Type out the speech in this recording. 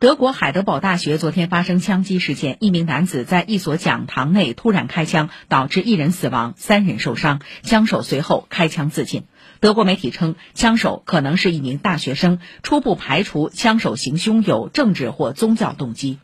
德国海德堡大学昨天发生枪击事件一名男子在一所讲堂内突然开枪导致一人死亡三人受伤枪手随后开枪自尽。德国媒体称枪手可能是一名大学生初步排除枪手行凶有政治或宗教动机。